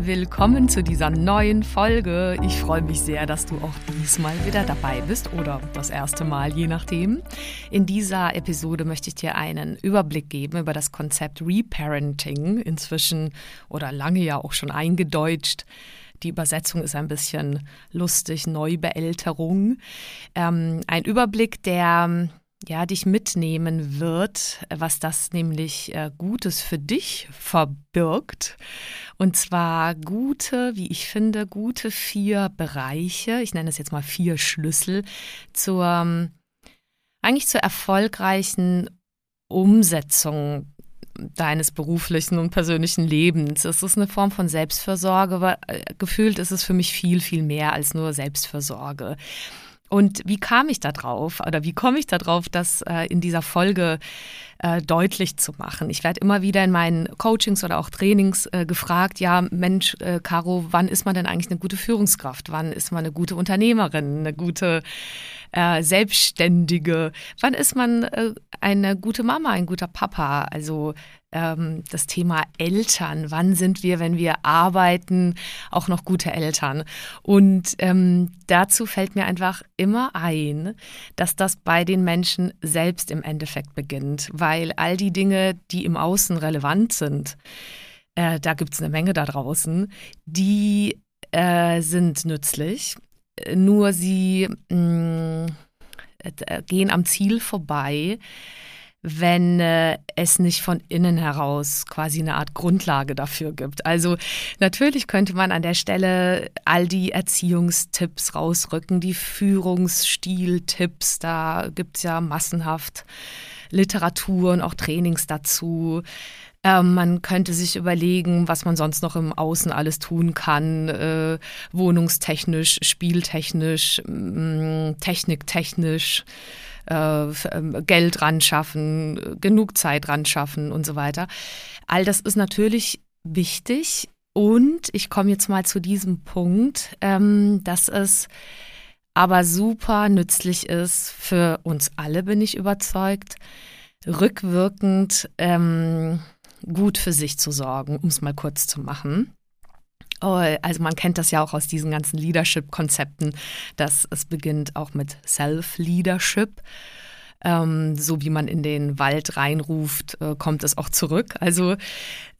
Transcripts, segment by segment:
Willkommen zu dieser neuen Folge. Ich freue mich sehr, dass du auch diesmal wieder dabei bist oder das erste Mal, je nachdem. In dieser Episode möchte ich dir einen Überblick geben über das Konzept Reparenting, inzwischen oder lange ja auch schon eingedeutscht. Die Übersetzung ist ein bisschen lustig, Neubeälterung. Ähm, ein Überblick, der ja, dich mitnehmen wird, was das nämlich äh, Gutes für dich verbirgt. Und zwar gute, wie ich finde, gute vier Bereiche, ich nenne es jetzt mal vier Schlüssel zur ähm, eigentlich zur erfolgreichen Umsetzung deines beruflichen und persönlichen Lebens. Es ist eine Form von Selbstversorge, aber äh, gefühlt ist es für mich viel, viel mehr als nur Selbstversorge. Und wie kam ich da drauf oder wie komme ich da drauf, das äh, in dieser Folge äh, deutlich zu machen? Ich werde immer wieder in meinen Coachings oder auch Trainings äh, gefragt, ja Mensch, äh, Caro, wann ist man denn eigentlich eine gute Führungskraft? Wann ist man eine gute Unternehmerin, eine gute äh, Selbstständige? Wann ist man äh, eine gute Mama, ein guter Papa? Also ähm, das Thema Eltern. Wann sind wir, wenn wir arbeiten, auch noch gute Eltern? Und ähm, dazu fällt mir einfach immer ein, dass das bei den Menschen selbst im Endeffekt beginnt, weil all die Dinge, die im Außen relevant sind, äh, da gibt es eine Menge da draußen, die äh, sind nützlich, nur sie mh, mm, äh, gehen am Ziel vorbei, wenn äh, es nicht von innen heraus quasi eine Art Grundlage dafür gibt. Also natürlich könnte man an der Stelle all die Erziehungstipps rausrücken, die Führungsstiltipps, da gibt es ja massenhaft Literatur und auch Trainings dazu. Ähm, man könnte sich überlegen, was man sonst noch im Außen alles tun kann, äh, wohnungstechnisch, spieltechnisch, mh, techniktechnisch. Äh, ähm, Geld ran schaffen, genug Zeit ran schaffen und so weiter. All das ist natürlich wichtig. Und ich komme jetzt mal zu diesem Punkt, ähm, dass es aber super nützlich ist für uns alle, bin ich überzeugt, rückwirkend ähm, gut für sich zu sorgen, um es mal kurz zu machen. Oh, also man kennt das ja auch aus diesen ganzen Leadership-Konzepten, dass es beginnt auch mit Self-Leadership. Ähm, so wie man in den Wald reinruft, äh, kommt es auch zurück. Also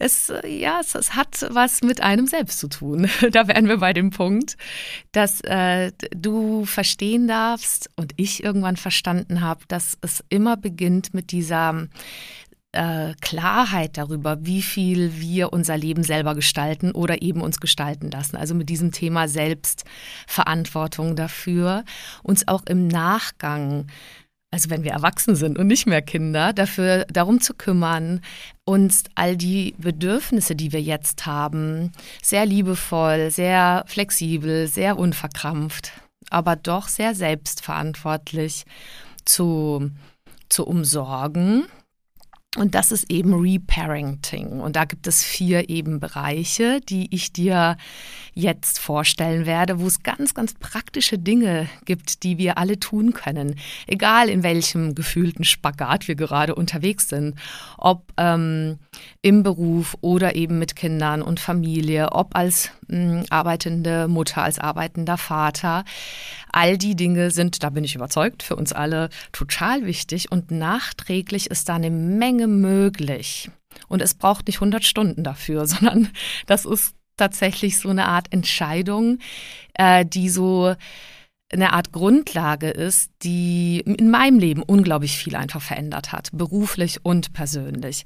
es, äh, ja, es, es, hat was mit einem selbst zu tun. da wären wir bei dem Punkt, dass äh, du verstehen darfst und ich irgendwann verstanden habe, dass es immer beginnt mit dieser äh, Klarheit darüber, wie viel wir unser Leben selber gestalten oder eben uns gestalten lassen. Also mit diesem Thema Selbstverantwortung dafür, uns auch im Nachgang also wenn wir erwachsen sind und nicht mehr Kinder, dafür darum zu kümmern, uns all die Bedürfnisse, die wir jetzt haben, sehr liebevoll, sehr flexibel, sehr unverkrampft, aber doch sehr selbstverantwortlich zu, zu umsorgen und das ist eben Reparenting. Und da gibt es vier eben Bereiche, die ich dir jetzt vorstellen werde, wo es ganz, ganz praktische Dinge gibt, die wir alle tun können. Egal in welchem gefühlten Spagat wir gerade unterwegs sind. Ob ähm, im Beruf oder eben mit Kindern und Familie, ob als mh, arbeitende Mutter, als arbeitender Vater. All die Dinge sind, da bin ich überzeugt, für uns alle total wichtig und nachträglich ist da eine Menge möglich. Und es braucht nicht 100 Stunden dafür, sondern das ist tatsächlich so eine Art Entscheidung, äh, die so eine Art Grundlage ist, die in meinem Leben unglaublich viel einfach verändert hat, beruflich und persönlich.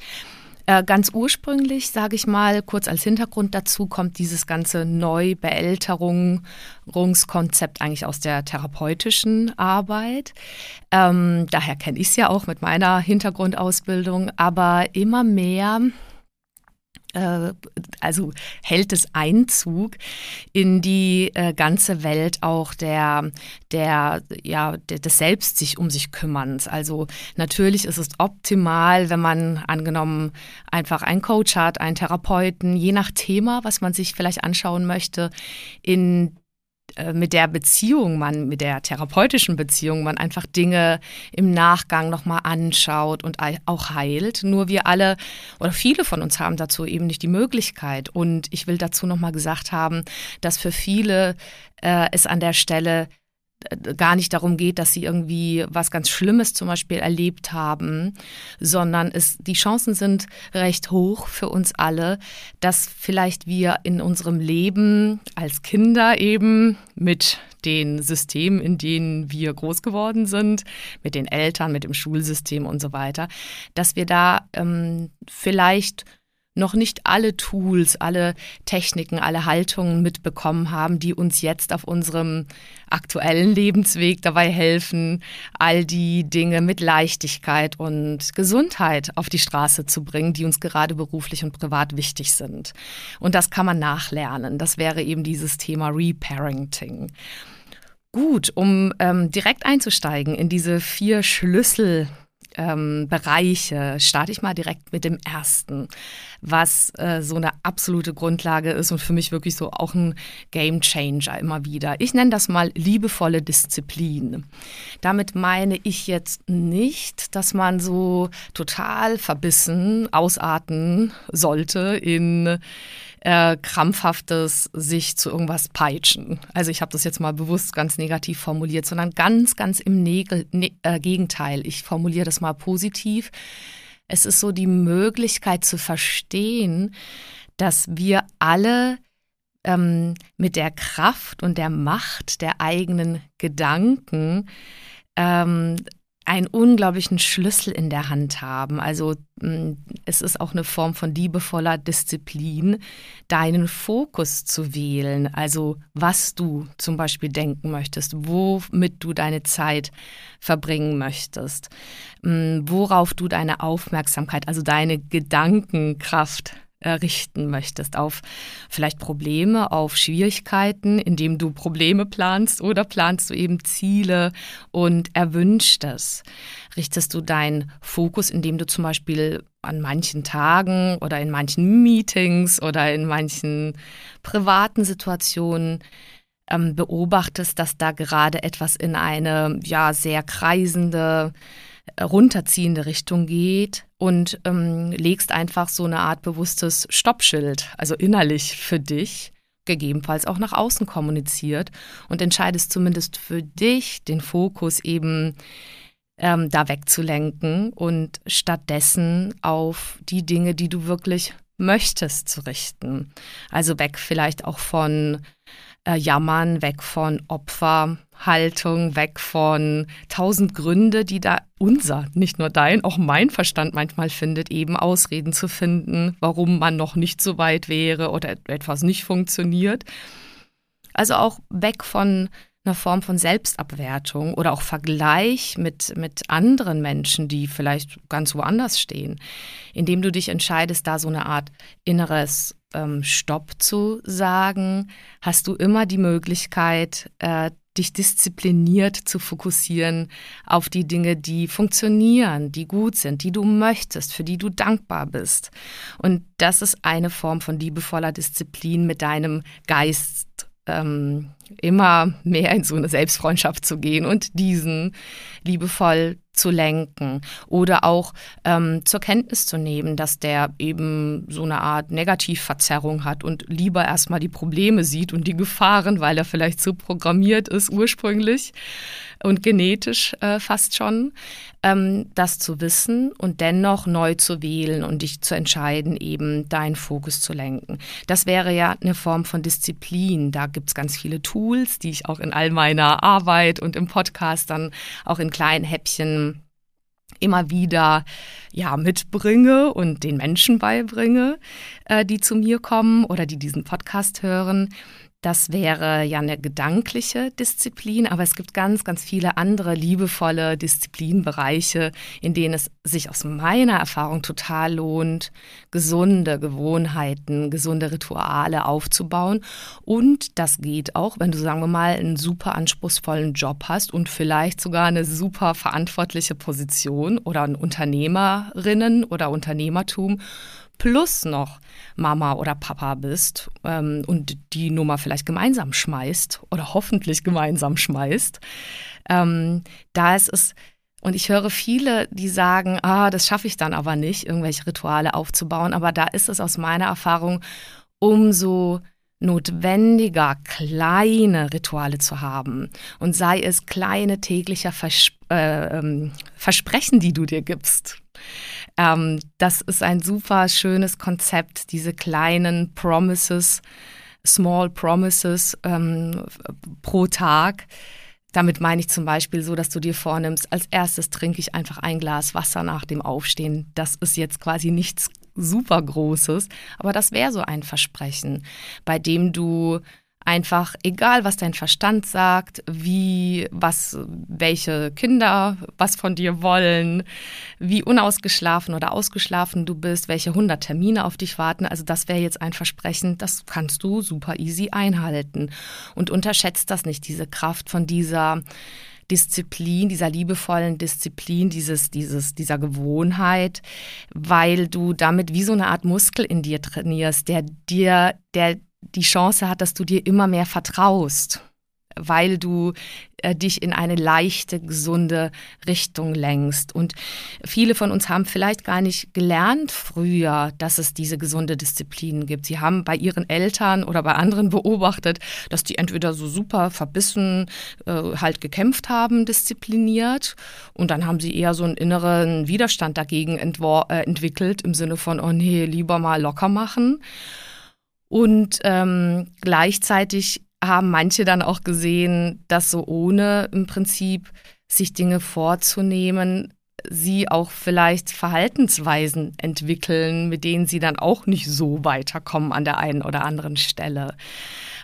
Äh, ganz ursprünglich, sage ich mal, kurz als Hintergrund dazu, kommt dieses ganze Neubeälterungskonzept eigentlich aus der therapeutischen Arbeit. Ähm, daher kenne ich es ja auch mit meiner Hintergrundausbildung, aber immer mehr also hält es Einzug in die äh, ganze Welt auch der, der, ja, der, des Selbst sich um sich kümmerns. Also natürlich ist es optimal, wenn man angenommen einfach einen Coach hat, einen Therapeuten, je nach Thema, was man sich vielleicht anschauen möchte, in äh, mit der Beziehung man, mit der therapeutischen Beziehung man einfach Dinge im Nachgang nochmal anschaut und auch heilt. Nur wir alle oder viele von uns haben dazu eben nicht die Möglichkeit. Und ich will dazu nochmal gesagt haben, dass für viele äh, es an der Stelle gar nicht darum geht, dass sie irgendwie was ganz Schlimmes zum Beispiel erlebt haben, sondern es, die Chancen sind recht hoch für uns alle, dass vielleicht wir in unserem Leben als Kinder eben mit den Systemen, in denen wir groß geworden sind, mit den Eltern, mit dem Schulsystem und so weiter, dass wir da ähm, vielleicht noch nicht alle Tools, alle Techniken, alle Haltungen mitbekommen haben, die uns jetzt auf unserem aktuellen Lebensweg dabei helfen, all die Dinge mit Leichtigkeit und Gesundheit auf die Straße zu bringen, die uns gerade beruflich und privat wichtig sind. Und das kann man nachlernen. Das wäre eben dieses Thema Reparenting. Gut, um ähm, direkt einzusteigen in diese vier Schlüssel ähm, Bereiche starte ich mal direkt mit dem ersten, was äh, so eine absolute Grundlage ist und für mich wirklich so auch ein Game Changer immer wieder. Ich nenne das mal liebevolle Disziplin. Damit meine ich jetzt nicht, dass man so total verbissen ausarten sollte in äh, krampfhaftes sich zu irgendwas peitschen. Also ich habe das jetzt mal bewusst ganz negativ formuliert, sondern ganz, ganz im Nägel, ne, äh, Gegenteil. Ich formuliere das mal positiv. Es ist so die Möglichkeit zu verstehen, dass wir alle ähm, mit der Kraft und der Macht der eigenen Gedanken ähm, einen unglaublichen Schlüssel in der Hand haben. Also mm, es ist auch eine Form von liebevoller Disziplin, deinen Fokus zu wählen. Also was du zum Beispiel denken möchtest, womit du deine Zeit verbringen möchtest, mm, worauf du deine Aufmerksamkeit, also deine Gedankenkraft richten möchtest, auf vielleicht Probleme, auf Schwierigkeiten, indem du Probleme planst oder planst du eben Ziele und erwünschtes. Richtest du deinen Fokus, indem du zum Beispiel an manchen Tagen oder in manchen Meetings oder in manchen privaten Situationen ähm, beobachtest, dass da gerade etwas in eine ja sehr kreisende runterziehende Richtung geht und ähm, legst einfach so eine Art bewusstes Stoppschild, also innerlich für dich, gegebenenfalls auch nach außen kommuniziert und entscheidest zumindest für dich den Fokus eben ähm, da wegzulenken und stattdessen auf die Dinge, die du wirklich möchtest, zu richten. Also weg vielleicht auch von äh, Jammern, weg von Opferhaltung, weg von tausend Gründe, die da unser, nicht nur dein, auch mein Verstand manchmal findet, eben Ausreden zu finden, warum man noch nicht so weit wäre oder etwas nicht funktioniert. Also auch weg von einer Form von Selbstabwertung oder auch Vergleich mit, mit anderen Menschen, die vielleicht ganz woanders stehen, indem du dich entscheidest, da so eine Art inneres ähm, Stopp zu sagen, hast du immer die Möglichkeit, äh, dich diszipliniert zu fokussieren auf die Dinge, die funktionieren, die gut sind, die du möchtest, für die du dankbar bist. Und das ist eine Form von liebevoller Disziplin mit deinem Geist ähm, immer mehr in so eine Selbstfreundschaft zu gehen und diesen liebevoll zu lenken oder auch ähm, zur Kenntnis zu nehmen, dass der eben so eine Art Negativverzerrung hat und lieber erstmal die Probleme sieht und die Gefahren, weil er vielleicht so programmiert ist ursprünglich und genetisch äh, fast schon, ähm, das zu wissen und dennoch neu zu wählen und dich zu entscheiden, eben deinen Fokus zu lenken. Das wäre ja eine Form von Disziplin. Da gibt es ganz viele Tools, die ich auch in all meiner Arbeit und im Podcast dann auch in kleinen Häppchen immer wieder ja mitbringe und den Menschen beibringe, äh, die zu mir kommen oder die diesen Podcast hören. Das wäre ja eine gedankliche Disziplin, aber es gibt ganz, ganz viele andere liebevolle Disziplinbereiche, in denen es sich aus meiner Erfahrung total lohnt, gesunde Gewohnheiten, gesunde Rituale aufzubauen. Und das geht auch, wenn du, sagen wir mal, einen super anspruchsvollen Job hast und vielleicht sogar eine super verantwortliche Position oder ein Unternehmerinnen oder Unternehmertum plus noch Mama oder Papa bist ähm, und die Nummer vielleicht gemeinsam schmeißt oder hoffentlich gemeinsam schmeißt, ähm, da ist es, und ich höre viele, die sagen, ah, das schaffe ich dann aber nicht, irgendwelche Rituale aufzubauen, aber da ist es aus meiner Erfahrung umso notwendiger, kleine Rituale zu haben. Und sei es kleine tägliche Vers äh, ähm, Versprechen, die du dir gibst. Ähm, das ist ein super schönes Konzept, diese kleinen Promises, Small Promises ähm, pro Tag. Damit meine ich zum Beispiel so, dass du dir vornimmst, als erstes trinke ich einfach ein Glas Wasser nach dem Aufstehen. Das ist jetzt quasi nichts super Großes, aber das wäre so ein Versprechen, bei dem du einfach, egal was dein Verstand sagt, wie, was, welche Kinder was von dir wollen, wie unausgeschlafen oder ausgeschlafen du bist, welche 100 Termine auf dich warten. Also das wäre jetzt ein Versprechen, das kannst du super easy einhalten. Und unterschätzt das nicht, diese Kraft von dieser Disziplin, dieser liebevollen Disziplin, dieses, dieses, dieser Gewohnheit, weil du damit wie so eine Art Muskel in dir trainierst, der dir, der die Chance hat, dass du dir immer mehr vertraust, weil du äh, dich in eine leichte, gesunde Richtung lenkst. Und viele von uns haben vielleicht gar nicht gelernt früher, dass es diese gesunde Disziplin gibt. Sie haben bei ihren Eltern oder bei anderen beobachtet, dass die entweder so super verbissen äh, halt gekämpft haben, diszipliniert, und dann haben sie eher so einen inneren Widerstand dagegen äh, entwickelt, im Sinne von, oh nee, lieber mal locker machen. Und ähm, gleichzeitig haben manche dann auch gesehen, dass so ohne im Prinzip sich Dinge vorzunehmen, sie auch vielleicht Verhaltensweisen entwickeln, mit denen sie dann auch nicht so weiterkommen an der einen oder anderen Stelle.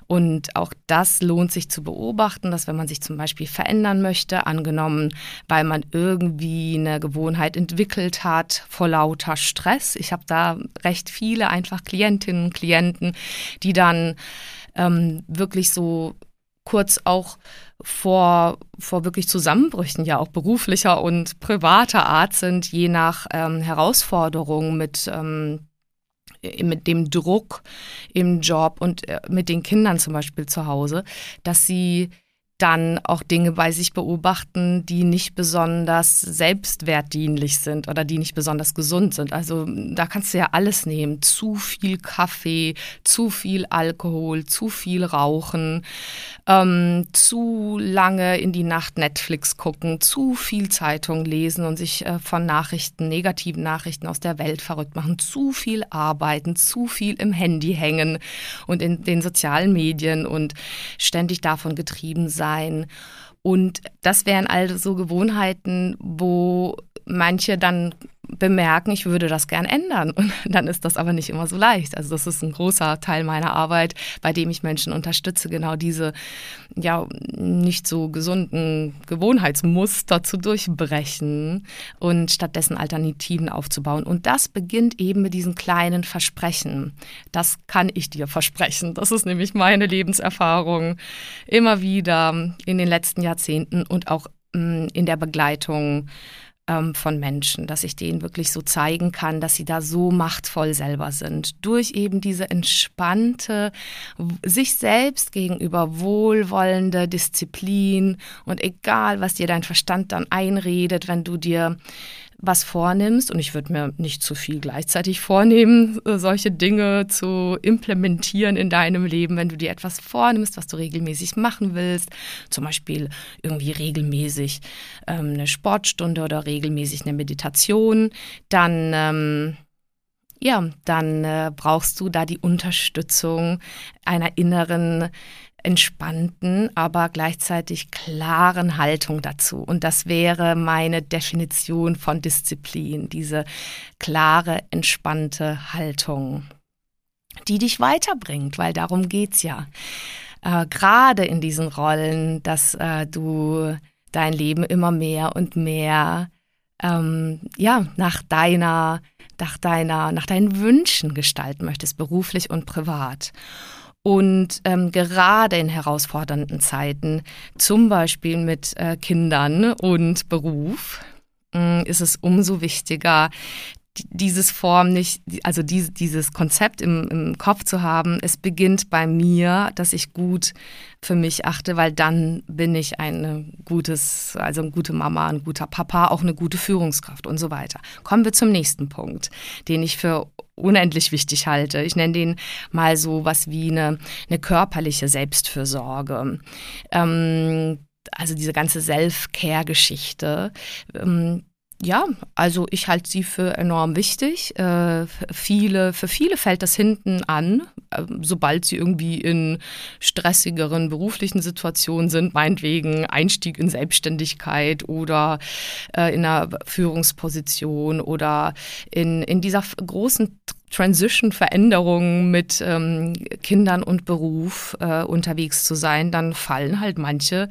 Und auch das lohnt sich zu beobachten, dass wenn man sich zum Beispiel verändern möchte, angenommen, weil man irgendwie eine Gewohnheit entwickelt hat vor lauter Stress. Ich habe da recht viele einfach Klientinnen und Klienten, die dann ähm, wirklich so kurz auch vor, vor wirklich Zusammenbrüchen, ja auch beruflicher und privater Art sind, je nach ähm, Herausforderung mit ähm, mit dem Druck im Job und äh, mit den Kindern zum Beispiel zu Hause, dass sie dann auch Dinge bei sich beobachten, die nicht besonders selbstwertdienlich sind oder die nicht besonders gesund sind. Also da kannst du ja alles nehmen. Zu viel Kaffee, zu viel Alkohol, zu viel Rauchen, ähm, zu lange in die Nacht Netflix gucken, zu viel Zeitung lesen und sich äh, von Nachrichten, negativen Nachrichten aus der Welt verrückt machen, zu viel arbeiten, zu viel im Handy hängen und in den sozialen Medien und ständig davon getrieben sein sein. Und das wären also Gewohnheiten, wo manche dann bemerken, ich würde das gern ändern. Und dann ist das aber nicht immer so leicht. Also das ist ein großer Teil meiner Arbeit, bei dem ich Menschen unterstütze, genau diese ja nicht so gesunden Gewohnheitsmuster zu durchbrechen und stattdessen Alternativen aufzubauen. Und das beginnt eben mit diesen kleinen Versprechen. Das kann ich dir versprechen. Das ist nämlich meine Lebenserfahrung immer wieder in den letzten Jahrzehnten und auch mm, in der Begleitung ähm, von Menschen, dass ich denen wirklich so zeigen kann, dass sie da so machtvoll selber sind. Durch eben diese entspannte, sich selbst gegenüber wohlwollende Disziplin und egal, was dir dein Verstand dann einredet, wenn du dir was vornimmst, und ich würde mir nicht zu viel gleichzeitig vornehmen, äh, solche Dinge zu implementieren in deinem Leben, wenn du dir etwas vornimmst, was du regelmäßig machen willst, zum Beispiel irgendwie regelmäßig ähm, eine Sportstunde oder regelmäßig eine Meditation, dann ähm, ja, dann äh, brauchst du da die Unterstützung einer inneren entspannten, aber gleichzeitig klaren Haltung dazu. Und das wäre meine Definition von Disziplin, diese klare, entspannte Haltung, die dich weiterbringt, weil darum geht's ja. Äh, Gerade in diesen Rollen, dass äh, du dein Leben immer mehr und mehr ähm, ja, nach deiner, nach deiner, nach deinen Wünschen gestalten möchtest, beruflich und privat. Und ähm, gerade in herausfordernden Zeiten, zum Beispiel mit äh, Kindern und Beruf, äh, ist es umso wichtiger, dieses Form nicht, also die, dieses Konzept im, im Kopf zu haben, es beginnt bei mir, dass ich gut für mich achte, weil dann bin ich ein gutes, also eine gute Mama, ein guter Papa, auch eine gute Führungskraft und so weiter. Kommen wir zum nächsten Punkt, den ich für unendlich wichtig halte. Ich nenne den mal so was wie eine, eine körperliche Selbstfürsorge. Ähm, also diese ganze Self-Care-Geschichte. Ähm, ja, also ich halte sie für enorm wichtig. Äh, viele, für viele fällt das hinten an, äh, sobald sie irgendwie in stressigeren beruflichen Situationen sind, meinetwegen Einstieg in Selbstständigkeit oder äh, in einer Führungsposition oder in, in dieser großen Transition, Veränderung mit ähm, Kindern und Beruf äh, unterwegs zu sein, dann fallen halt manche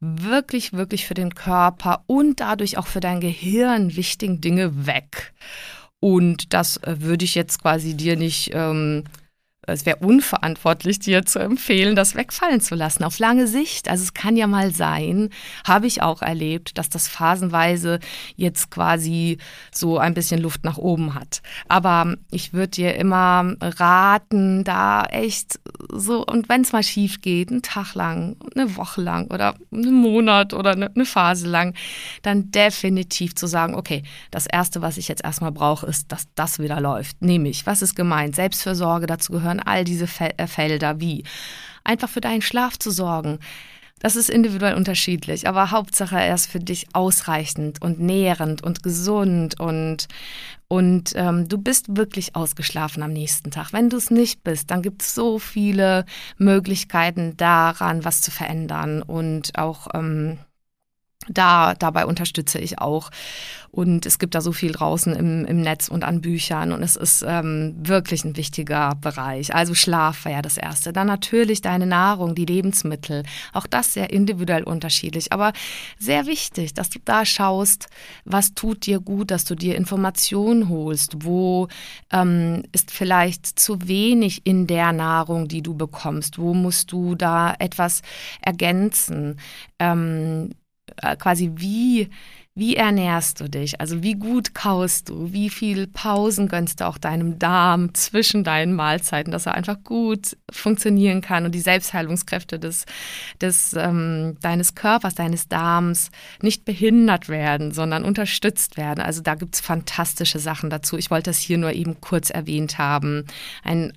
wirklich, wirklich für den Körper und dadurch auch für dein Gehirn wichtigen Dinge weg. Und das äh, würde ich jetzt quasi dir nicht ähm, es wäre unverantwortlich, dir zu empfehlen, das wegfallen zu lassen auf lange Sicht. Also es kann ja mal sein, habe ich auch erlebt, dass das phasenweise jetzt quasi so ein bisschen Luft nach oben hat. Aber ich würde dir immer raten, da echt so, und wenn es mal schief geht, einen Tag lang, eine Woche lang oder einen Monat oder eine Phase lang, dann definitiv zu sagen, okay, das Erste, was ich jetzt erstmal brauche, ist, dass das wieder läuft. Nämlich, was ist gemeint? Selbstfürsorge, dazu gehören gehören all diese äh, Felder wie einfach für deinen Schlaf zu sorgen. Das ist individuell unterschiedlich, aber Hauptsache er ist für dich ausreichend und nährend und gesund und, und ähm, du bist wirklich ausgeschlafen am nächsten Tag. Wenn du es nicht bist, dann gibt es so viele Möglichkeiten daran, was zu verändern und auch ähm, da, dabei unterstütze ich auch. Und es gibt da so viel draußen im, im Netz und an Büchern und es ist ähm, wirklich ein wichtiger Bereich. Also Schlaf war ja das Erste. Dann natürlich deine Nahrung, die Lebensmittel. Auch das sehr individuell unterschiedlich, aber sehr wichtig, dass du da schaust, was tut dir gut, dass du dir Informationen holst, wo ähm, ist vielleicht zu wenig in der Nahrung, die du bekommst, wo musst du da etwas ergänzen. Ähm, äh, quasi wie, wie ernährst du dich? Also wie gut kaust du? Wie viel Pausen gönnst du auch deinem Darm zwischen deinen Mahlzeiten, dass er einfach gut funktionieren kann und die Selbstheilungskräfte des, des, ähm, deines Körpers, deines Darms nicht behindert werden, sondern unterstützt werden. Also da gibt es fantastische Sachen dazu. Ich wollte das hier nur eben kurz erwähnt haben. Ein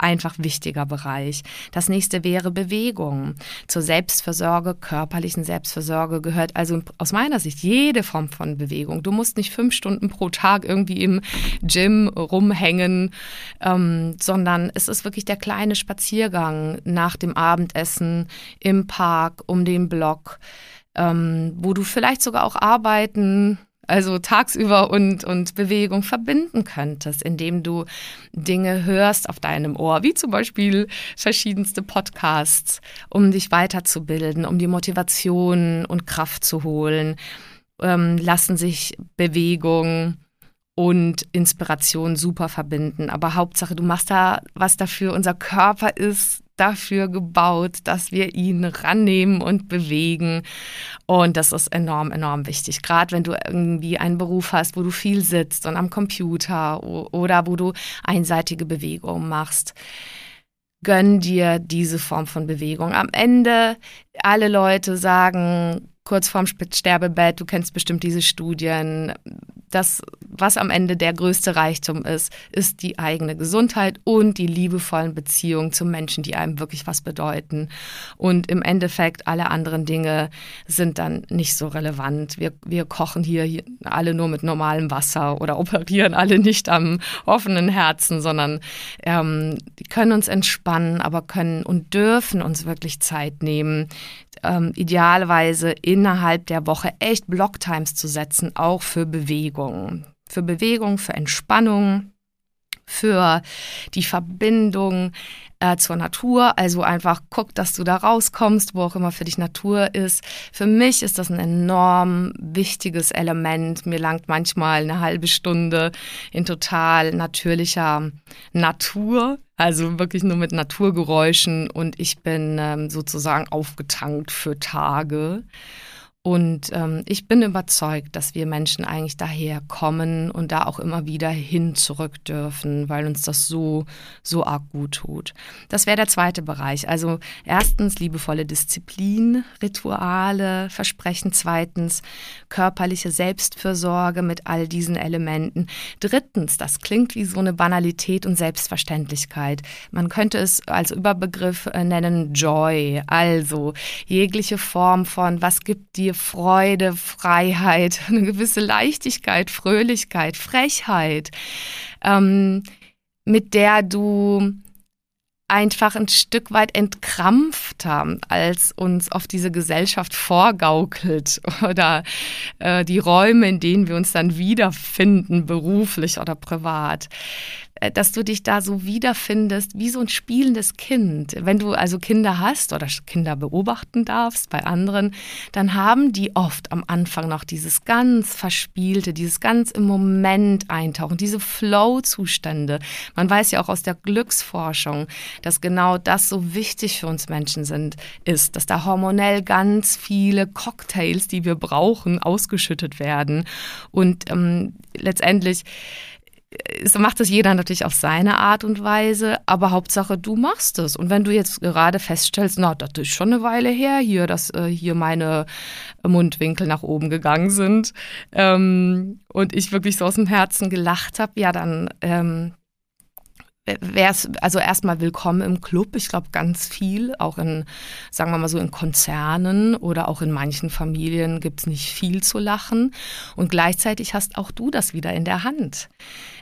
einfach wichtiger Bereich. Das nächste wäre Bewegung. Zur Selbstversorge, körperlichen Selbstversorge gehört also aus meiner Sicht jede Form von Bewegung. Du musst nicht fünf Stunden pro Tag irgendwie im Gym rumhängen, ähm, sondern es ist wirklich der kleine Spaziergang nach dem Abendessen im Park, um den Block, ähm, wo du vielleicht sogar auch arbeiten also tagsüber und, und Bewegung verbinden könntest, indem du Dinge hörst auf deinem Ohr, wie zum Beispiel verschiedenste Podcasts, um dich weiterzubilden, um die Motivation und Kraft zu holen, ähm, lassen sich Bewegung und Inspiration super verbinden. Aber Hauptsache, du machst da was dafür. Unser Körper ist dafür gebaut, dass wir ihn rannehmen und bewegen. Und das ist enorm, enorm wichtig. Gerade wenn du irgendwie einen Beruf hast, wo du viel sitzt und am Computer oder wo du einseitige Bewegungen machst. Gönn dir diese Form von Bewegung. Am Ende alle Leute sagen, kurz vorm Sterbebett, du kennst bestimmt diese Studien. Das, was am Ende der größte Reichtum ist, ist die eigene Gesundheit und die liebevollen Beziehungen zu Menschen, die einem wirklich was bedeuten. Und im Endeffekt alle anderen Dinge sind dann nicht so relevant. Wir, wir kochen hier, alle nur mit normalem Wasser oder operieren alle nicht am offenen Herzen, sondern ähm, können uns entspannen, aber können und dürfen uns wirklich Zeit nehmen, ähm, idealerweise innerhalb der Woche echt Blocktimes zu setzen, auch für Bewegung. Für Bewegung, für Entspannung, für die Verbindung äh, zur Natur. Also einfach guck, dass du da rauskommst, wo auch immer für dich Natur ist. Für mich ist das ein enorm wichtiges Element. Mir langt manchmal eine halbe Stunde in total natürlicher Natur. Also wirklich nur mit Naturgeräuschen und ich bin ähm, sozusagen aufgetankt für Tage. Und ähm, ich bin überzeugt, dass wir Menschen eigentlich daher kommen und da auch immer wieder hin zurück dürfen, weil uns das so, so arg gut tut. Das wäre der zweite Bereich. Also erstens liebevolle Disziplin, Rituale, Versprechen. Zweitens körperliche Selbstfürsorge mit all diesen Elementen. Drittens, das klingt wie so eine Banalität und Selbstverständlichkeit. Man könnte es als Überbegriff äh, nennen Joy. Also jegliche Form von, was gibt dir dir Freude, Freiheit, eine gewisse Leichtigkeit, Fröhlichkeit, Frechheit, ähm, mit der du einfach ein Stück weit entkrampft haben, als uns auf diese Gesellschaft vorgaukelt oder äh, die Räume, in denen wir uns dann wiederfinden, beruflich oder privat. Äh, dass du dich da so wiederfindest wie so ein spielendes Kind. Wenn du also Kinder hast oder Kinder beobachten darfst bei anderen, dann haben die oft am Anfang noch dieses ganz verspielte, dieses ganz im Moment eintauchen, diese Flow-Zustände. Man weiß ja auch aus der Glücksforschung, dass genau das so wichtig für uns Menschen sind, ist, dass da hormonell ganz viele Cocktails, die wir brauchen, ausgeschüttet werden. Und ähm, letztendlich so macht es jeder natürlich auf seine Art und Weise, aber Hauptsache du machst es. Und wenn du jetzt gerade feststellst, na, das ist schon eine Weile her hier, dass äh, hier meine Mundwinkel nach oben gegangen sind ähm, und ich wirklich so aus dem Herzen gelacht habe, ja, dann ähm, wäre es also erstmal willkommen im Club. Ich glaube ganz viel, auch in, sagen wir mal so, in Konzernen oder auch in manchen Familien gibt es nicht viel zu lachen. Und gleichzeitig hast auch du das wieder in der Hand,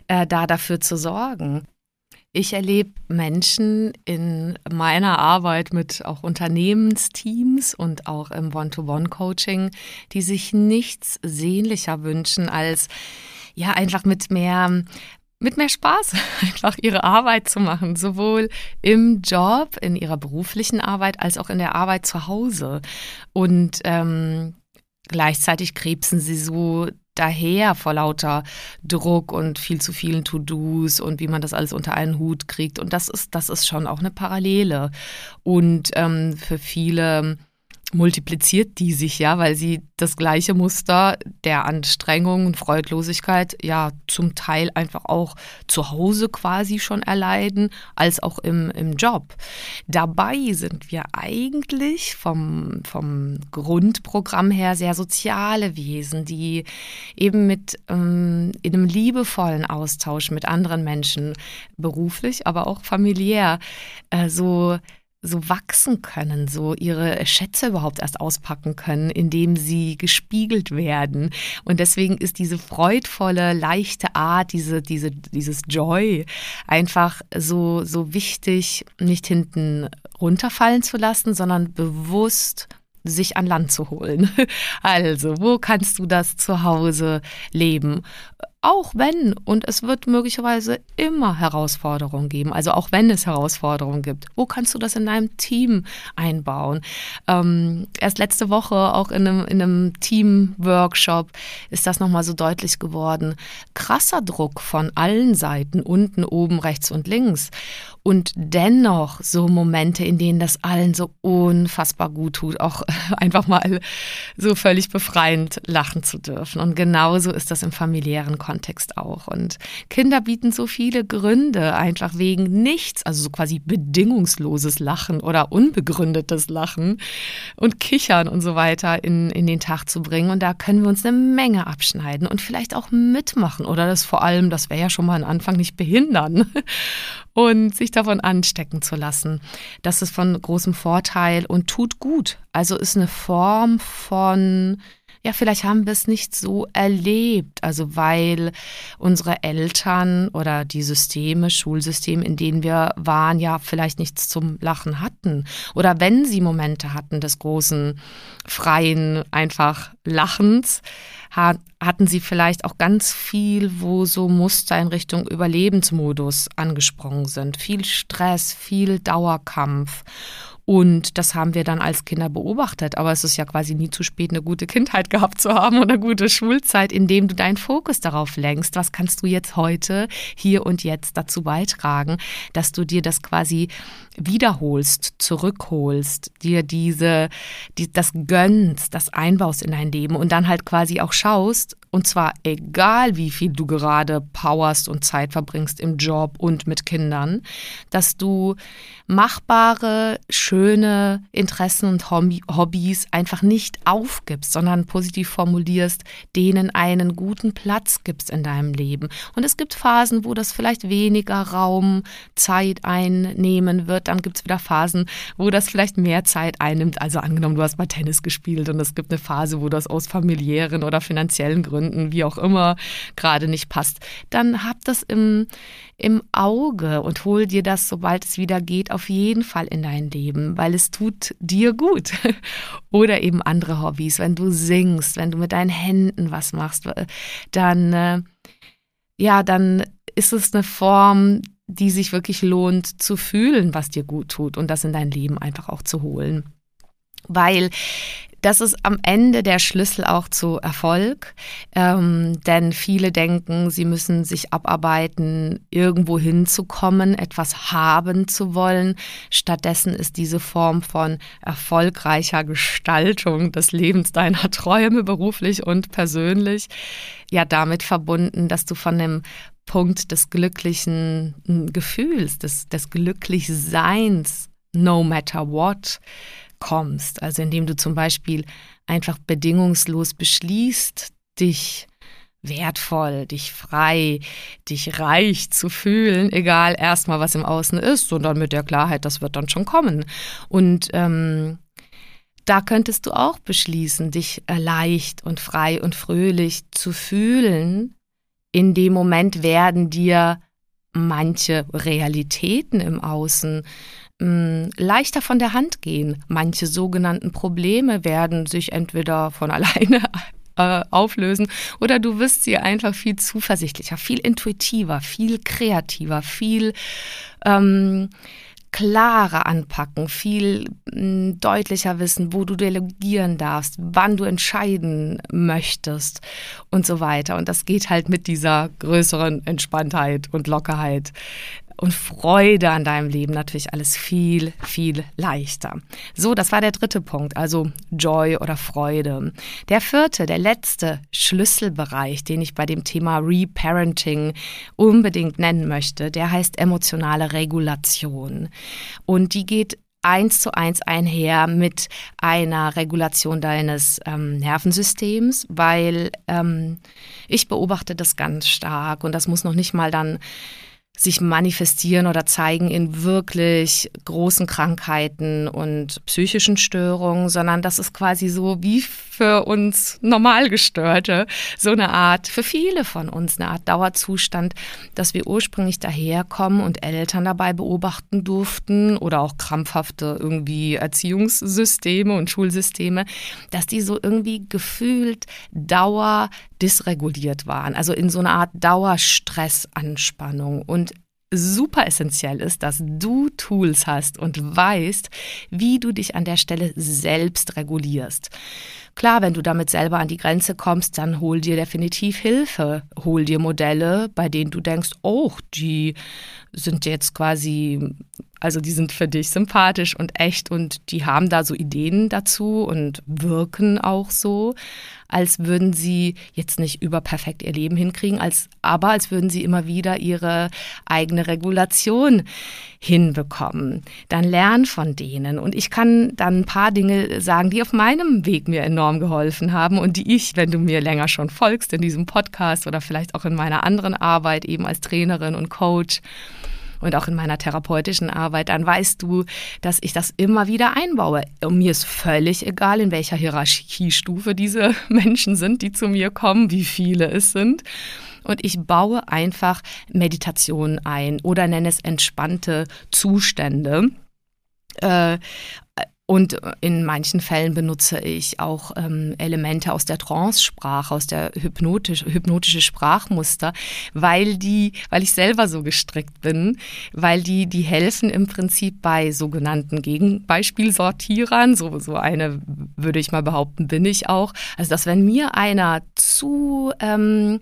äh, da dafür zu sorgen. Ich erlebe Menschen in meiner Arbeit mit auch Unternehmensteams und auch im One-to-One-Coaching, die sich nichts sehnlicher wünschen als ja einfach mit mehr mit mehr Spaß einfach ihre Arbeit zu machen, sowohl im Job, in ihrer beruflichen Arbeit, als auch in der Arbeit zu Hause. Und ähm, gleichzeitig krebsen sie so daher vor lauter Druck und viel zu vielen To-Dos und wie man das alles unter einen Hut kriegt. Und das ist, das ist schon auch eine Parallele. Und ähm, für viele multipliziert die sich ja, weil sie das gleiche Muster der Anstrengung und Freudlosigkeit ja zum Teil einfach auch zu Hause quasi schon erleiden, als auch im, im Job. Dabei sind wir eigentlich vom, vom Grundprogramm her sehr soziale Wesen, die eben mit ähm, in einem liebevollen Austausch mit anderen Menschen, beruflich, aber auch familiär, äh, so so wachsen können, so ihre Schätze überhaupt erst auspacken können, indem sie gespiegelt werden. Und deswegen ist diese freudvolle, leichte Art, diese, diese, dieses Joy einfach so, so wichtig, nicht hinten runterfallen zu lassen, sondern bewusst sich an Land zu holen. Also, wo kannst du das zu Hause leben? Auch wenn, und es wird möglicherweise immer Herausforderungen geben, also auch wenn es Herausforderungen gibt, wo kannst du das in deinem Team einbauen? Ähm, erst letzte Woche auch in einem, in einem Team-Workshop ist das nochmal so deutlich geworden. Krasser Druck von allen Seiten, unten, oben, rechts und links. Und dennoch so Momente, in denen das allen so unfassbar gut tut, auch einfach mal so völlig befreiend lachen zu dürfen. Und genauso ist das im familiären Kontext auch. Und Kinder bieten so viele Gründe, einfach wegen nichts, also so quasi bedingungsloses Lachen oder unbegründetes Lachen und Kichern und so weiter in, in den Tag zu bringen. Und da können wir uns eine Menge abschneiden und vielleicht auch mitmachen oder das vor allem, das wäre ja schon mal ein Anfang, nicht behindern und sich davon anstecken zu lassen. Das ist von großem Vorteil und tut gut. Also ist eine Form von ja, vielleicht haben wir es nicht so erlebt. Also weil unsere Eltern oder die Systeme, Schulsysteme, in denen wir waren, ja vielleicht nichts zum Lachen hatten. Oder wenn sie Momente hatten des großen, freien, einfach Lachens, hatten sie vielleicht auch ganz viel, wo so Muster in Richtung Überlebensmodus angesprungen sind. Viel Stress, viel Dauerkampf. Und das haben wir dann als Kinder beobachtet. Aber es ist ja quasi nie zu spät, eine gute Kindheit gehabt zu haben oder eine gute Schulzeit, indem du deinen Fokus darauf lenkst. Was kannst du jetzt heute, hier und jetzt dazu beitragen, dass du dir das quasi wiederholst, zurückholst, dir diese, die, das gönnst, das einbaust in dein Leben und dann halt quasi auch schaust, und zwar egal, wie viel du gerade powerst und Zeit verbringst im Job und mit Kindern, dass du machbare, schöne Interessen und Hobbys einfach nicht aufgibst, sondern positiv formulierst, denen einen guten Platz gibst in deinem Leben. Und es gibt Phasen, wo das vielleicht weniger Raum, Zeit einnehmen wird. Dann gibt es wieder Phasen, wo das vielleicht mehr Zeit einnimmt. Also angenommen, du hast mal Tennis gespielt und es gibt eine Phase, wo das aus familiären oder finanziellen Gründen Gründen, wie auch immer, gerade nicht passt, dann hab das im, im Auge und hol dir das, sobald es wieder geht, auf jeden Fall in dein Leben, weil es tut dir gut. Oder eben andere Hobbys, wenn du singst, wenn du mit deinen Händen was machst, dann, äh, ja, dann ist es eine Form, die sich wirklich lohnt zu fühlen, was dir gut tut und das in dein Leben einfach auch zu holen. Weil das ist am Ende der Schlüssel auch zu Erfolg, ähm, denn viele denken, sie müssen sich abarbeiten, irgendwo hinzukommen, etwas haben zu wollen. Stattdessen ist diese Form von erfolgreicher Gestaltung des Lebens deiner Träume, beruflich und persönlich, ja damit verbunden, dass du von dem Punkt des glücklichen Gefühls, des, des Glücklichseins, no matter what, kommst. Also indem du zum Beispiel einfach bedingungslos beschließt, dich wertvoll, dich frei, dich reich zu fühlen, egal erstmal, was im Außen ist, sondern mit der Klarheit, das wird dann schon kommen. Und ähm, da könntest du auch beschließen, dich leicht und frei und fröhlich zu fühlen. In dem Moment werden dir manche Realitäten im Außen mh, leichter von der Hand gehen. Manche sogenannten Probleme werden sich entweder von alleine äh, auflösen oder du wirst sie einfach viel zuversichtlicher, viel intuitiver, viel kreativer, viel ähm, klarer anpacken, viel mh, deutlicher wissen, wo du delegieren darfst, wann du entscheiden möchtest und so weiter. Und das geht halt mit dieser größeren Entspanntheit und Lockerheit und Freude an deinem Leben natürlich alles viel, viel leichter. So, das war der dritte Punkt, also Joy oder Freude. Der vierte, der letzte Schlüsselbereich, den ich bei dem Thema Reparenting unbedingt nennen möchte, der heißt emotionale Regulation. Und die geht eins zu eins einher mit einer Regulation deines ähm, Nervensystems, weil ähm, ich beobachte das ganz stark und das muss noch nicht mal dann sich manifestieren oder zeigen in wirklich großen Krankheiten und psychischen Störungen, sondern das ist quasi so wie für uns Normalgestörte so eine Art, für viele von uns eine Art Dauerzustand, dass wir ursprünglich daherkommen und Eltern dabei beobachten durften oder auch krampfhafte irgendwie Erziehungssysteme und Schulsysteme, dass die so irgendwie gefühlt Dauer dysreguliert waren, also in so einer Art Dauerstressanspannung. Und super essentiell ist, dass du Tools hast und weißt, wie du dich an der Stelle selbst regulierst. klar, wenn du damit selber an die Grenze kommst, dann hol dir definitiv Hilfe. Hol dir Modelle, bei denen du denkst, oh, die sind jetzt quasi, also die sind für dich sympathisch und echt und die haben da so Ideen dazu und wirken auch so, als würden sie jetzt nicht überperfekt ihr Leben hinkriegen, als, aber als würden sie immer wieder ihre eigene Regulation hinbekommen. Dann lern von denen. Und ich kann dann ein paar Dinge sagen, die auf meinem Weg mir enorm geholfen haben und die ich, wenn du mir länger schon folgst in diesem Podcast oder vielleicht auch in meiner anderen Arbeit eben als Trainerin und Coach, und auch in meiner therapeutischen Arbeit, dann weißt du, dass ich das immer wieder einbaue. Und mir ist völlig egal, in welcher Hierarchiestufe diese Menschen sind, die zu mir kommen, wie viele es sind. Und ich baue einfach Meditation ein oder nenne es entspannte Zustände. Äh, und in manchen Fällen benutze ich auch ähm, Elemente aus der Trance-Sprache, aus der hypnotisch, hypnotische Sprachmuster, weil die, weil ich selber so gestrickt bin, weil die, die helfen im Prinzip bei sogenannten Gegenbeispielsortierern. So, so eine würde ich mal behaupten, bin ich auch. Also, dass wenn mir einer zu ähm,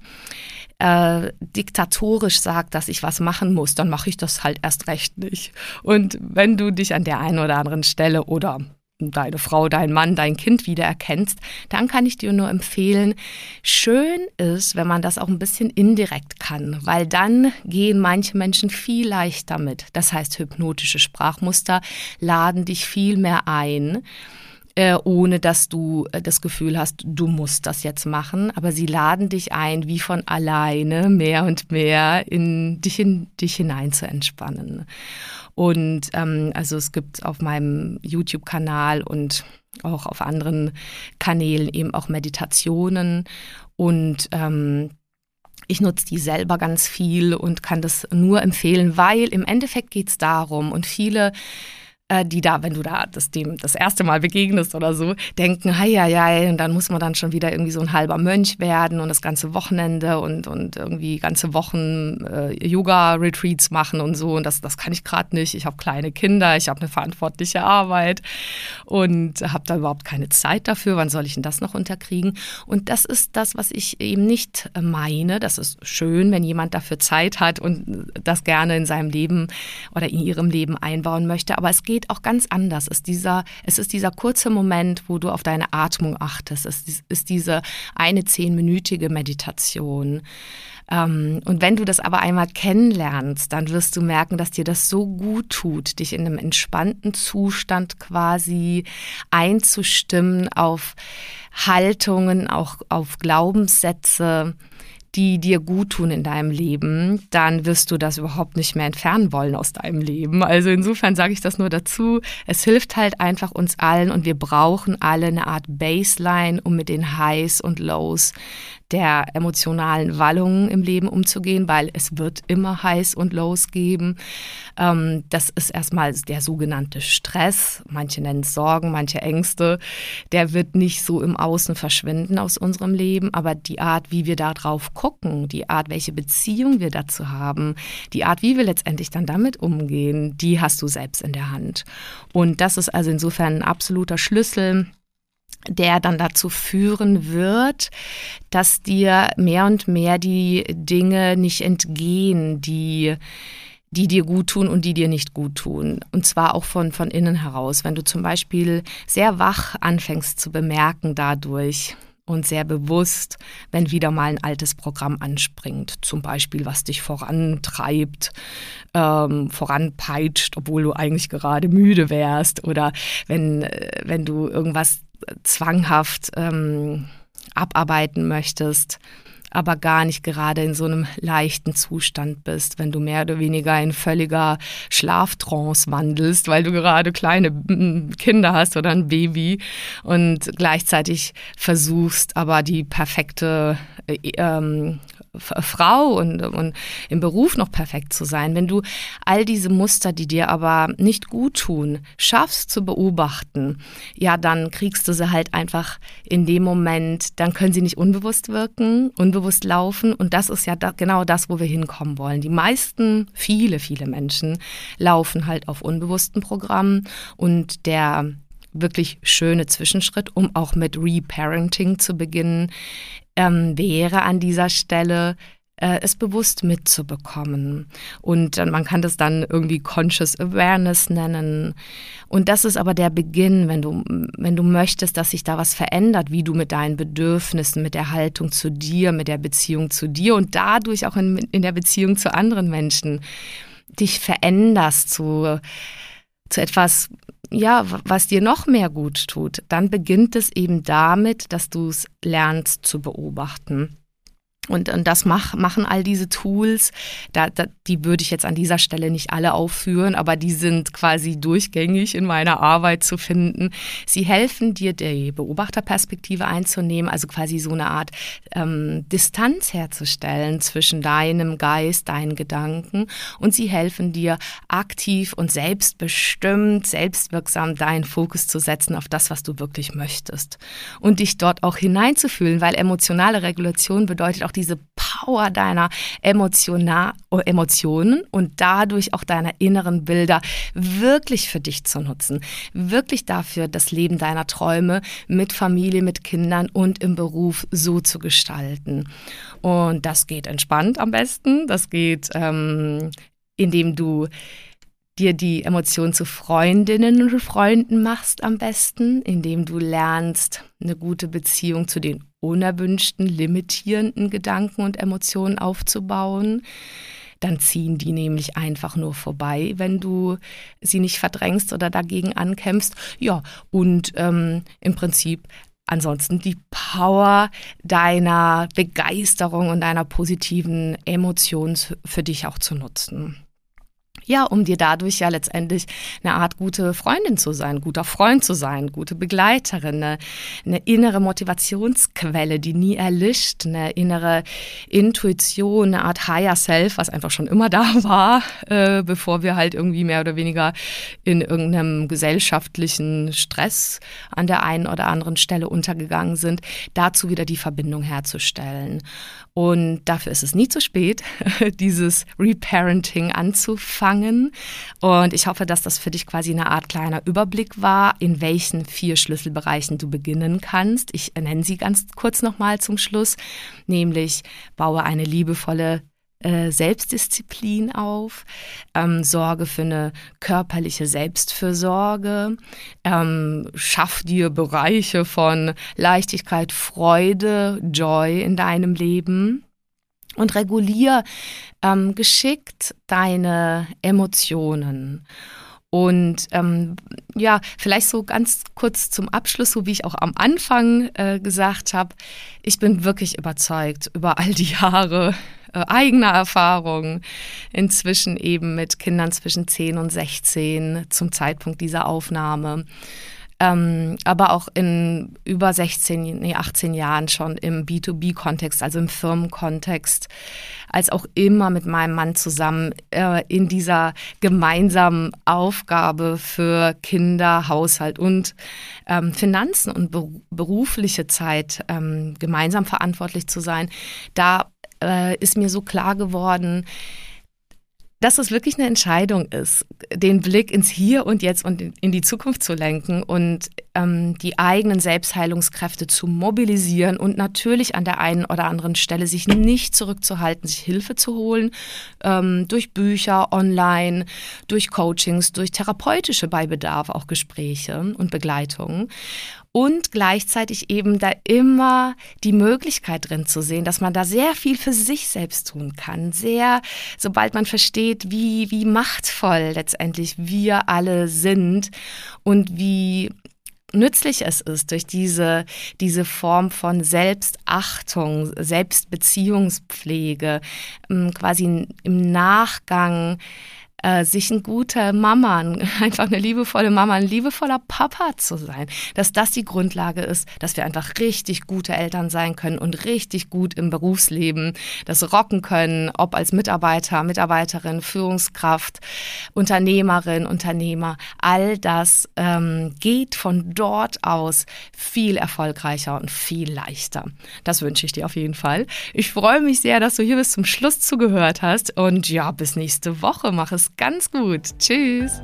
äh, diktatorisch sagt, dass ich was machen muss, dann mache ich das halt erst recht nicht. Und wenn du dich an der einen oder anderen Stelle oder deine Frau, dein Mann, dein Kind wiedererkennst, dann kann ich dir nur empfehlen, schön ist, wenn man das auch ein bisschen indirekt kann, weil dann gehen manche Menschen viel leichter mit. Das heißt, hypnotische Sprachmuster laden dich viel mehr ein äh, ohne dass du äh, das Gefühl hast, du musst das jetzt machen. Aber sie laden dich ein, wie von alleine mehr und mehr in dich, in dich hinein zu entspannen. Und ähm, also es gibt auf meinem YouTube-Kanal und auch auf anderen Kanälen eben auch Meditationen und ähm, ich nutze die selber ganz viel und kann das nur empfehlen, weil im Endeffekt geht es darum und viele die da, wenn du da das dem das erste Mal begegnest oder so, denken, hei, hei, hei, und dann muss man dann schon wieder irgendwie so ein halber Mönch werden und das ganze Wochenende und, und irgendwie ganze Wochen äh, Yoga-Retreats machen und so. Und das, das kann ich gerade nicht. Ich habe kleine Kinder, ich habe eine verantwortliche Arbeit und habe da überhaupt keine Zeit dafür. Wann soll ich denn das noch unterkriegen? Und das ist das, was ich eben nicht meine. Das ist schön, wenn jemand dafür Zeit hat und das gerne in seinem Leben oder in ihrem Leben einbauen möchte. Aber es geht geht auch ganz anders. Es ist dieser, es ist dieser kurze Moment, wo du auf deine Atmung achtest. Es ist diese eine zehnminütige Meditation. Ähm, und wenn du das aber einmal kennenlernst, dann wirst du merken, dass dir das so gut tut, dich in einem entspannten Zustand quasi einzustimmen auf Haltungen, auch auf Glaubenssätze, die dir gut tun in deinem Leben, dann wirst du das überhaupt nicht mehr entfernen wollen aus deinem Leben. Also insofern sage ich das nur dazu. Es hilft halt einfach uns allen und wir brauchen alle eine Art Baseline, um mit den Highs und Lows der emotionalen Wallungen im Leben umzugehen, weil es wird immer Highs und Lows geben. Ähm, das ist erstmal der sogenannte Stress. Manche nennen es Sorgen, manche Ängste. Der wird nicht so im Außen verschwinden aus unserem Leben, aber die Art, wie wir darauf gucken, die Art, welche Beziehung wir dazu haben, die Art, wie wir letztendlich dann damit umgehen, die hast du selbst in der Hand. Und das ist also insofern ein absoluter Schlüssel der dann dazu führen wird, dass dir mehr und mehr die Dinge nicht entgehen, die die dir gut tun und die dir nicht gut tun. Und zwar auch von, von innen heraus. Wenn du zum Beispiel sehr wach anfängst zu bemerken dadurch, und sehr bewusst, wenn wieder mal ein altes Programm anspringt, zum Beispiel was dich vorantreibt, ähm, voranpeitscht, obwohl du eigentlich gerade müde wärst oder wenn, äh, wenn du irgendwas zwanghaft ähm, abarbeiten möchtest, aber gar nicht gerade in so einem leichten Zustand bist, wenn du mehr oder weniger in völliger Schlaftrance wandelst, weil du gerade kleine Kinder hast oder ein Baby und gleichzeitig versuchst, aber die perfekte äh, ähm, Frau und, und im Beruf noch perfekt zu sein, wenn du all diese Muster, die dir aber nicht gut tun, schaffst zu beobachten, ja, dann kriegst du sie halt einfach in dem Moment, dann können sie nicht unbewusst wirken, unbewusst laufen. Und das ist ja da, genau das, wo wir hinkommen wollen. Die meisten, viele, viele Menschen laufen halt auf unbewussten Programmen. Und der wirklich schöne Zwischenschritt, um auch mit Reparenting zu beginnen, ähm, wäre an dieser Stelle äh, es bewusst mitzubekommen. Und man kann das dann irgendwie Conscious Awareness nennen. Und das ist aber der Beginn, wenn du, wenn du möchtest, dass sich da was verändert, wie du mit deinen Bedürfnissen, mit der Haltung zu dir, mit der Beziehung zu dir und dadurch auch in, in der Beziehung zu anderen Menschen dich veränderst zu, zu etwas, ja, was dir noch mehr gut tut, dann beginnt es eben damit, dass du es lernst zu beobachten. Und, und das mach, machen all diese Tools, da, da, die würde ich jetzt an dieser Stelle nicht alle aufführen, aber die sind quasi durchgängig in meiner Arbeit zu finden. Sie helfen dir, die Beobachterperspektive einzunehmen, also quasi so eine Art ähm, Distanz herzustellen zwischen deinem Geist, deinen Gedanken. Und sie helfen dir aktiv und selbstbestimmt, selbstwirksam deinen Fokus zu setzen auf das, was du wirklich möchtest. Und dich dort auch hineinzufühlen, weil emotionale Regulation bedeutet auch diese Power deiner Emotionen und dadurch auch deiner inneren Bilder wirklich für dich zu nutzen. Wirklich dafür, das Leben deiner Träume mit Familie, mit Kindern und im Beruf so zu gestalten. Und das geht entspannt am besten. Das geht, ähm, indem du dir die Emotionen zu Freundinnen und Freunden machst am besten, indem du lernst, eine gute Beziehung zu den unerwünschten, limitierenden Gedanken und Emotionen aufzubauen. Dann ziehen die nämlich einfach nur vorbei, wenn du sie nicht verdrängst oder dagegen ankämpfst. Ja, und ähm, im Prinzip ansonsten die Power deiner Begeisterung und deiner positiven Emotionen für dich auch zu nutzen. Ja, um dir dadurch ja letztendlich eine Art gute Freundin zu sein, guter Freund zu sein, gute Begleiterin, eine, eine innere Motivationsquelle, die nie erlischt, eine innere Intuition, eine Art Higher Self, was einfach schon immer da war, äh, bevor wir halt irgendwie mehr oder weniger in irgendeinem gesellschaftlichen Stress an der einen oder anderen Stelle untergegangen sind, dazu wieder die Verbindung herzustellen. Und dafür ist es nie zu spät, dieses Reparenting anzufangen. Und ich hoffe, dass das für dich quasi eine Art kleiner Überblick war, in welchen vier Schlüsselbereichen du beginnen kannst. Ich nenne sie ganz kurz nochmal zum Schluss, nämlich baue eine liebevolle äh, Selbstdisziplin auf, ähm, sorge für eine körperliche Selbstfürsorge, ähm, schaff dir Bereiche von Leichtigkeit, Freude, Joy in deinem Leben und regulier ähm, geschickt deine Emotionen. Und ähm, ja, vielleicht so ganz kurz zum Abschluss, so wie ich auch am Anfang äh, gesagt habe, ich bin wirklich überzeugt über all die Jahre äh, eigener Erfahrung, inzwischen eben mit Kindern zwischen 10 und 16 zum Zeitpunkt dieser Aufnahme. Ähm, aber auch in über 16, nee, 18 Jahren schon im B2B-Kontext, also im Firmenkontext, als auch immer mit meinem Mann zusammen äh, in dieser gemeinsamen Aufgabe für Kinder, Haushalt und ähm, Finanzen und berufliche Zeit ähm, gemeinsam verantwortlich zu sein. Da äh, ist mir so klar geworden, dass es wirklich eine Entscheidung ist, den Blick ins Hier und Jetzt und in die Zukunft zu lenken und ähm, die eigenen Selbstheilungskräfte zu mobilisieren und natürlich an der einen oder anderen Stelle sich nicht zurückzuhalten, sich Hilfe zu holen, ähm, durch Bücher, online, durch Coachings, durch therapeutische bei Bedarf auch Gespräche und Begleitungen und gleichzeitig eben da immer die Möglichkeit drin zu sehen, dass man da sehr viel für sich selbst tun kann. Sehr, sobald man versteht, wie, wie machtvoll letztendlich wir alle sind und wie nützlich es ist, durch diese, diese Form von Selbstachtung, Selbstbeziehungspflege, ähm, quasi im Nachgang äh, sich ein guter Mama, einfach eine liebevolle Mama, ein liebevoller Papa zu sein. Dass das die Grundlage ist, dass wir einfach richtig gute Eltern sein können und richtig gut im Berufsleben das rocken können, ob als Mitarbeiter, Mitarbeiterin, Führungskraft, Unternehmerin, Unternehmer. All das ähm, geht von dort aus viel erfolgreicher und viel leichter. Das wünsche ich dir auf jeden Fall. Ich freue mich sehr, dass du hier bis zum Schluss zugehört hast und ja, bis nächste Woche. Mach es ganz gut. Tschüss.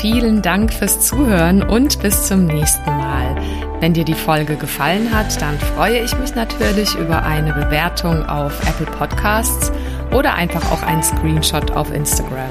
vielen Dank fürs Zuhören und bis zum nächsten Mal. Wenn dir die Folge gefallen hat, dann freue ich mich natürlich über eine Bewertung auf Apple Podcasts oder einfach auch einen Screenshot auf Instagram.